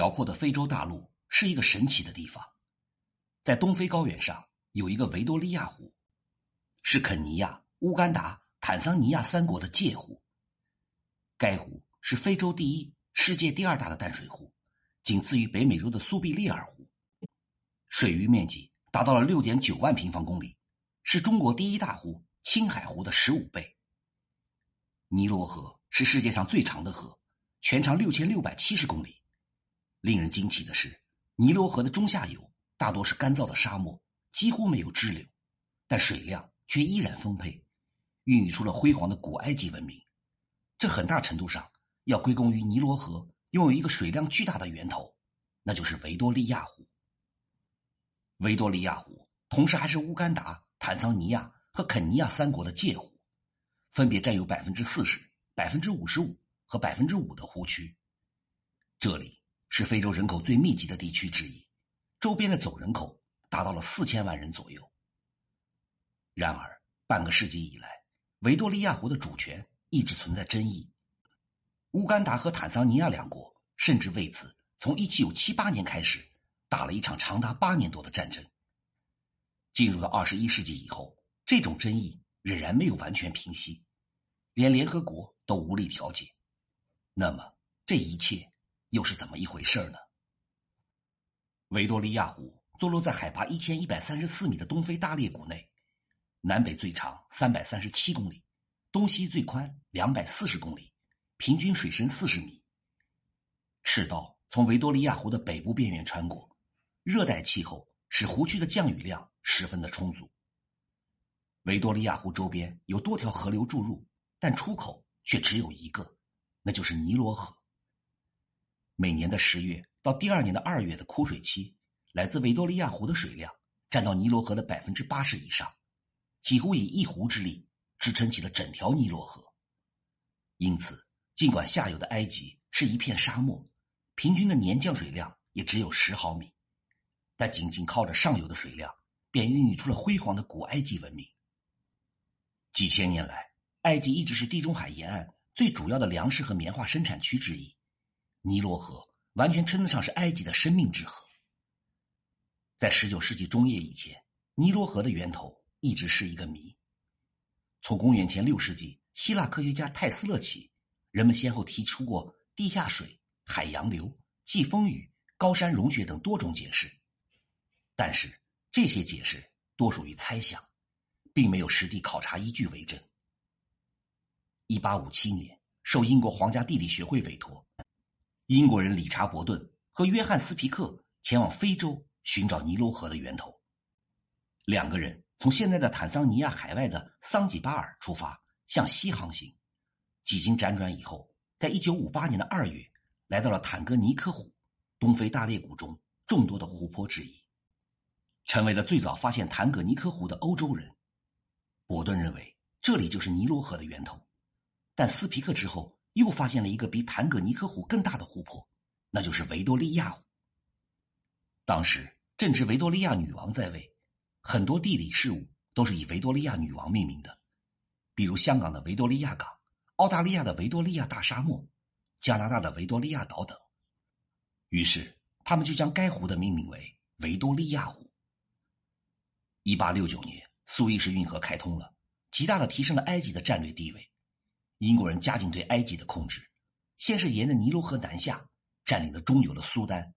辽阔的非洲大陆是一个神奇的地方，在东非高原上有一个维多利亚湖，是肯尼亚、乌干达、坦桑尼亚三国的界湖。该湖是非洲第一、世界第二大的淡水湖，仅次于北美洲的苏必利尔湖，水域面积达到了六点九万平方公里，是中国第一大湖青海湖的十五倍。尼罗河是世界上最长的河，全长六千六百七十公里。令人惊奇的是，尼罗河的中下游大多是干燥的沙漠，几乎没有支流，但水量却依然丰沛，孕育出了辉煌的古埃及文明。这很大程度上要归功于尼罗河拥有一个水量巨大的源头，那就是维多利亚湖。维多利亚湖同时还是乌干达、坦桑尼亚和肯尼亚三国的界湖，分别占有百分之四十、百分之五十五和百分之五的湖区。这里。是非洲人口最密集的地区之一，周边的总人口达到了四千万人左右。然而，半个世纪以来，维多利亚湖的主权一直存在争议。乌干达和坦桑尼亚两国甚至为此从一七七八年开始打了一场长达八年多的战争。进入到二十一世纪以后，这种争议仍然没有完全平息，连联合国都无力调解。那么，这一切？又是怎么一回事呢？维多利亚湖坐落在海拔一千一百三十四米的东非大裂谷内，南北最长三百三十七公里，东西最宽两百四十公里，平均水深四十米。赤道从维多利亚湖的北部边缘穿过，热带气候使湖区的降雨量十分的充足。维多利亚湖周边有多条河流注入，但出口却只有一个，那就是尼罗河。每年的十月到第二年的二月的枯水期，来自维多利亚湖的水量占到尼罗河的百分之八十以上，几乎以一湖之力支撑起了整条尼罗河。因此，尽管下游的埃及是一片沙漠，平均的年降水量也只有十毫米，但仅仅靠着上游的水量，便孕育出了辉煌的古埃及文明。几千年来，埃及一直是地中海沿岸最主要的粮食和棉花生产区之一。尼罗河完全称得上是埃及的生命之河。在十九世纪中叶以前，尼罗河的源头一直是一个谜。从公元前六世纪希腊科学家泰斯勒起，人们先后提出过地下水、海洋流、季风雨、高山融雪等多种解释，但是这些解释多属于猜想，并没有实地考察依据为证。一八五七年，受英国皇家地理学会委托。英国人理查伯顿和约翰斯皮克前往非洲寻找尼罗河的源头。两个人从现在的坦桑尼亚海外的桑吉巴尔出发，向西航行。几经辗转以后，在一九五八年的二月，来到了坦格尼科湖，东非大裂谷中众多的湖泊之一，成为了最早发现坦格尼科湖的欧洲人。伯顿认为这里就是尼罗河的源头，但斯皮克之后。又发现了一个比坦格尼科湖更大的湖泊，那就是维多利亚湖。当时正值维多利亚女王在位，很多地理事物都是以维多利亚女王命名的，比如香港的维多利亚港、澳大利亚的维多利亚大沙漠、加拿大的维多利亚岛等。于是他们就将该湖的命名为维多利亚湖。一八六九年，苏伊士运河开通了，极大的提升了埃及的战略地位。英国人加紧对埃及的控制，先是沿着尼罗河南下，占领了中游的苏丹，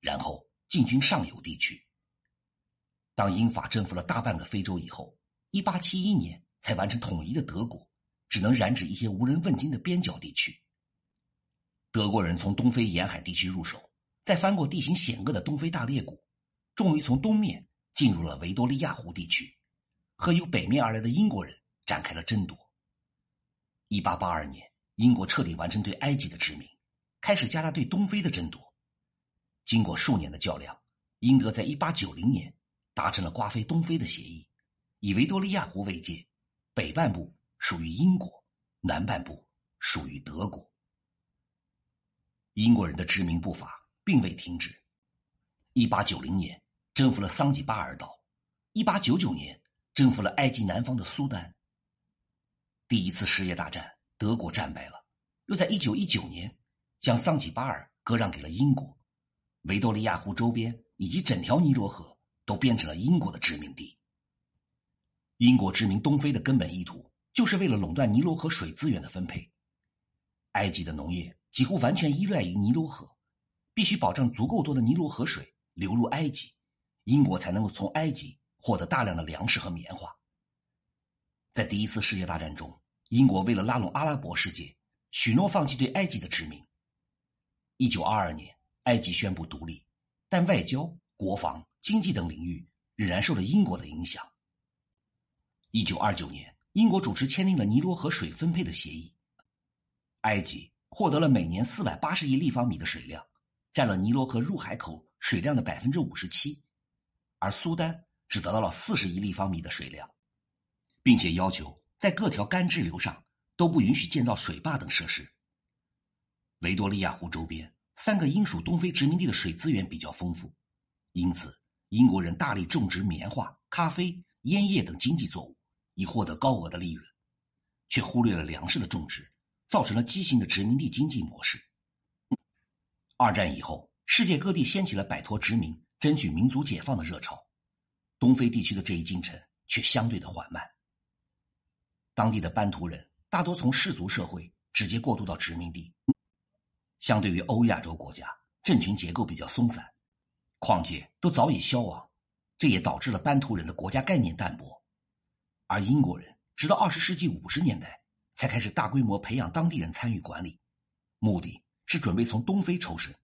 然后进军上游地区。当英法征服了大半个非洲以后，一八七一年才完成统一的德国，只能染指一些无人问津的边角地区。德国人从东非沿海地区入手，再翻过地形险恶的东非大裂谷，终于从东面进入了维多利亚湖地区，和由北面而来的英国人展开了争夺。一八八二年，英国彻底完成对埃及的殖民，开始加大对东非的争夺。经过数年的较量，英德在一八九零年达成了瓜分东非的协议，以维多利亚湖为界，北半部属于英国，南半部属于德国。英国人的殖民步伐并未停止，一八九零年征服了桑吉巴尔岛，一八九九年征服了埃及南方的苏丹。第一次世界大战，德国战败了，又在一九一九年将桑吉巴尔割让给了英国，维多利亚湖周边以及整条尼罗河都变成了英国的殖民地。英国殖民东非的根本意图，就是为了垄断尼罗河水资源的分配。埃及的农业几乎完全依赖于尼罗河，必须保证足够多的尼罗河水流入埃及，英国才能够从埃及获得大量的粮食和棉花。在第一次世界大战中，英国为了拉拢阿拉伯世界，许诺放弃对埃及的殖民。一九二二年，埃及宣布独立，但外交、国防、经济等领域仍然受着英国的影响。一九二九年，英国主持签订了尼罗河水分配的协议。埃及获得了每年四百八十亿立方米的水量，占了尼罗河入海口水量的百分之五十七，而苏丹只得到了四十亿立方米的水量，并且要求在各条干支流上都不允许建造水坝等设施。维多利亚湖周边三个英属东非殖民地的水资源比较丰富，因此英国人大力种植棉花、咖啡、烟叶等经济作物，以获得高额的利润，却忽略了粮食的种植。造成了畸形的殖民地经济模式。二战以后，世界各地掀起了摆脱殖民、争取民族解放的热潮，东非地区的这一进程却相对的缓慢。当地的班图人大多从氏族社会直接过渡到殖民地，相对于欧亚洲国家，政权结构比较松散，况且都早已消亡，这也导致了班图人的国家概念淡薄。而英国人直到二十世纪五十年代。才开始大规模培养当地人参与管理，目的是准备从东非抽身。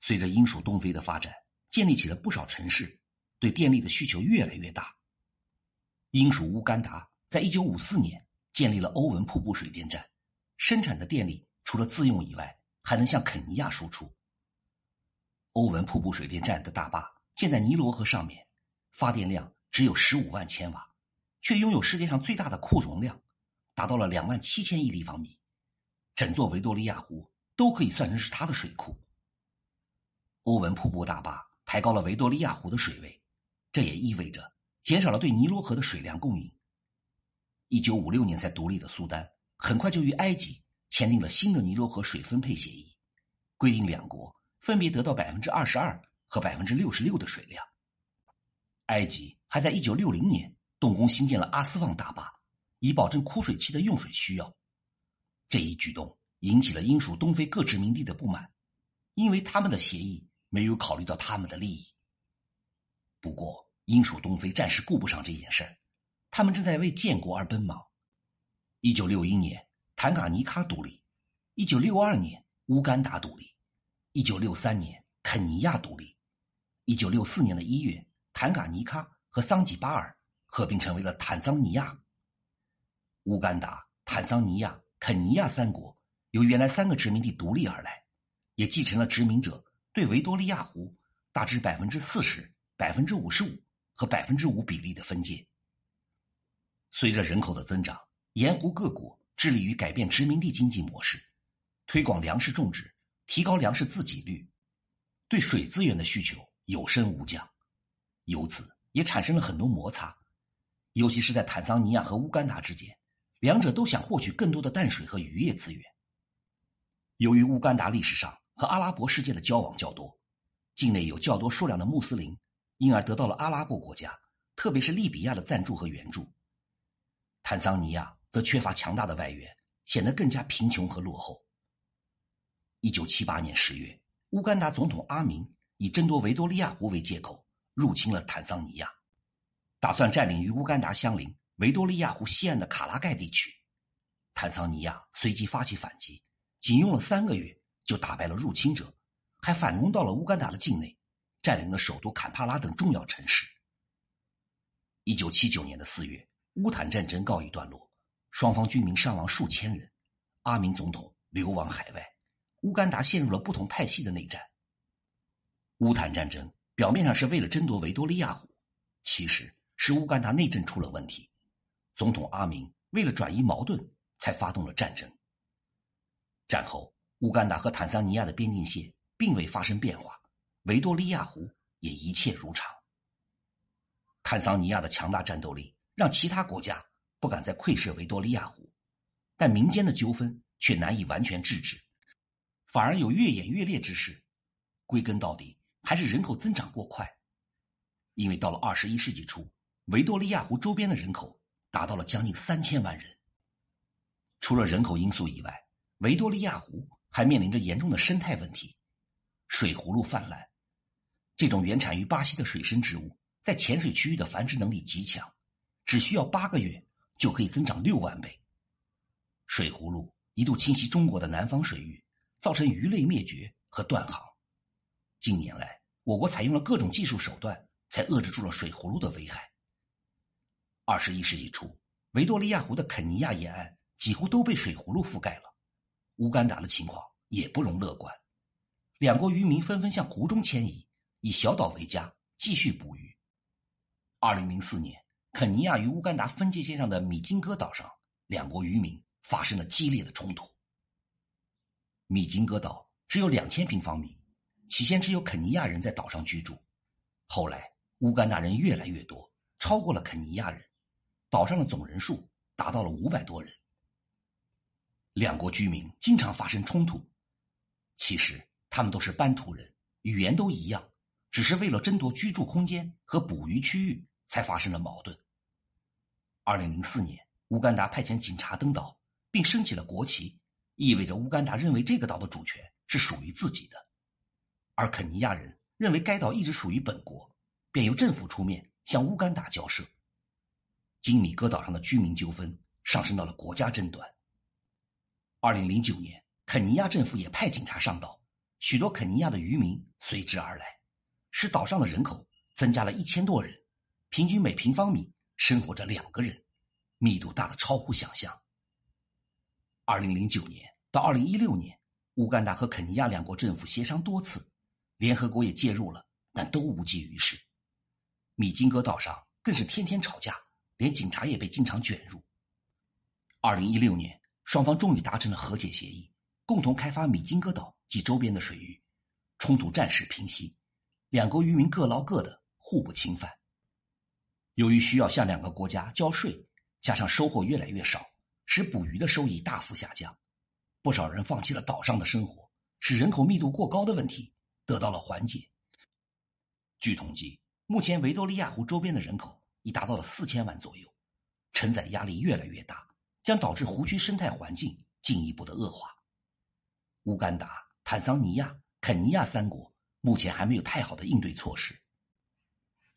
随着英属东非的发展，建立起了不少城市，对电力的需求越来越大。英属乌干达在一九五四年建立了欧文瀑布水电站，生产的电力除了自用以外，还能向肯尼亚输出。欧文瀑布水电站的大坝建在尼罗河上面，发电量只有十五万千瓦，却拥有世界上最大的库容量。达到了两万七千亿立方米，整座维多利亚湖都可以算成是它的水库。欧文瀑布大坝抬高了维多利亚湖的水位，这也意味着减少了对尼罗河的水量供应。一九五六年才独立的苏丹，很快就与埃及签订了新的尼罗河水分配协议，规定两国分别得到百分之二十二和百分之六十六的水量。埃及还在一九六零年动工兴建了阿斯旺大坝。以保证枯水期的用水需要，这一举动引起了英属东非各殖民地的不满，因为他们的协议没有考虑到他们的利益。不过，英属东非暂时顾不上这件事他们正在为建国而奔忙。一九六一年，坦卡尼卡独立；一九六二年，乌干达独立；一九六三年，肯尼亚独立；一九六四年的一月，坦卡尼卡和桑吉巴尔合并成为了坦桑尼亚。乌干达、坦桑尼亚、肯尼亚三国由原来三个殖民地独立而来，也继承了殖民者对维多利亚湖大致百分之四十、百分之五十五和百分之五比例的分界。随着人口的增长，沿湖各国致力于改变殖民地经济模式，推广粮食种植，提高粮食自给率，对水资源的需求有升无降，由此也产生了很多摩擦，尤其是在坦桑尼亚和乌干达之间。两者都想获取更多的淡水和渔业资源。由于乌干达历史上和阿拉伯世界的交往较多，境内有较多数量的穆斯林，因而得到了阿拉伯国家，特别是利比亚的赞助和援助。坦桑尼亚则缺乏强大的外援，显得更加贫穷和落后。一九七八年十月，乌干达总统阿明以争夺维多利亚湖为借口，入侵了坦桑尼亚，打算占领与乌干达相邻。维多利亚湖西岸的卡拉盖地区，坦桑尼亚随即发起反击，仅用了三个月就打败了入侵者，还反攻到了乌干达的境内，占领了首都坎帕拉等重要城市。一九七九年的四月，乌坦战争告一段落，双方军民伤亡数千人，阿明总统流亡海外，乌干达陷入了不同派系的内战。乌坦战争表面上是为了争夺维多利亚湖，其实是乌干达内政出了问题。总统阿明为了转移矛盾，才发动了战争。战后，乌干达和坦桑尼亚的边境线并未发生变化，维多利亚湖也一切如常。坦桑尼亚的强大战斗力让其他国家不敢再窥视维多利亚湖，但民间的纠纷却难以完全制止，反而有越演越烈之势。归根到底还是人口增长过快。因为到了二十一世纪初，维多利亚湖周边的人口达到了将近三千万人。除了人口因素以外，维多利亚湖还面临着严重的生态问题，水葫芦泛滥。这种原产于巴西的水生植物，在浅水区域的繁殖能力极强，只需要八个月就可以增长六万倍。水葫芦一度侵袭中国的南方水域，造成鱼类灭绝和断航。近年来，我国采用了各种技术手段。才遏制住了水葫芦的危害。二十一世纪初，维多利亚湖的肯尼亚沿岸几乎都被水葫芦覆盖了，乌干达的情况也不容乐观。两国渔民纷纷向湖中迁移，以小岛为家，继续捕鱼。二零零四年，肯尼亚与乌干达分界线上的米金哥岛上，两国渔民发生了激烈的冲突。米金哥岛只有两千平方米，起先只有肯尼亚人在岛上居住，后来。乌干达人越来越多，超过了肯尼亚人，岛上的总人数达到了五百多人。两国居民经常发生冲突，其实他们都是班图人，语言都一样，只是为了争夺居住空间和捕鱼区域才发生了矛盾。二零零四年，乌干达派遣警察登岛，并升起了国旗，意味着乌干达认为这个岛的主权是属于自己的，而肯尼亚人认为该岛一直属于本国。便由政府出面向乌干达交涉。金米戈岛上的居民纠纷上升到了国家争端。二零零九年，肯尼亚政府也派警察上岛，许多肯尼亚的渔民随之而来，使岛上的人口增加了一千多人，平均每平方米生活着两个人，密度大的超乎想象。二零零九年到二零一六年，乌干达和肯尼亚两国政府协商多次，联合国也介入了，但都无济于事。米金哥岛上更是天天吵架，连警察也被经常卷入。二零一六年，双方终于达成了和解协议，共同开发米金哥岛及周边的水域，冲突暂时平息，两国渔民各捞各的，互不侵犯。由于需要向两个国家交税，加上收获越来越少，使捕鱼的收益大幅下降，不少人放弃了岛上的生活，使人口密度过高的问题得到了缓解。据统计。目前，维多利亚湖周边的人口已达到了四千万左右，承载压力越来越大，将导致湖区生态环境进一步的恶化。乌干达、坦桑尼亚、肯尼亚三国目前还没有太好的应对措施。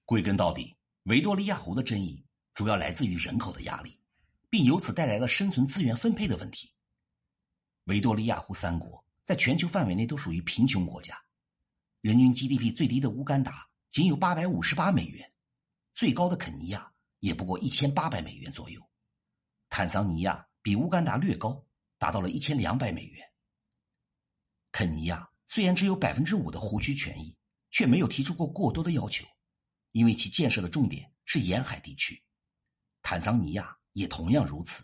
归根到底，维多利亚湖的争议主要来自于人口的压力，并由此带来了生存资源分配的问题。维多利亚湖三国在全球范围内都属于贫穷国家，人均 GDP 最低的乌干达。仅有八百五十八美元，最高的肯尼亚也不过一千八百美元左右，坦桑尼亚比乌干达略高，达到了一千两百美元。肯尼亚虽然只有百分之五的湖区权益，却没有提出过过多的要求，因为其建设的重点是沿海地区。坦桑尼亚也同样如此，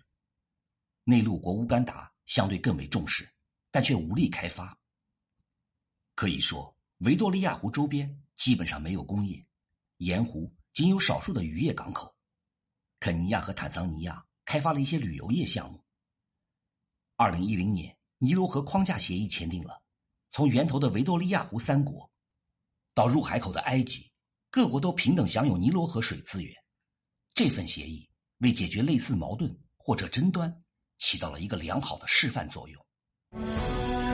内陆国乌干达相对更为重视，但却无力开发。可以说，维多利亚湖周边。基本上没有工业，盐湖仅有少数的渔业港口。肯尼亚和坦桑尼亚开发了一些旅游业项目。二零一零年，尼罗河框架协议签订了，从源头的维多利亚湖三国，到入海口的埃及，各国都平等享有尼罗河水资源。这份协议为解决类似矛盾或者争端，起到了一个良好的示范作用。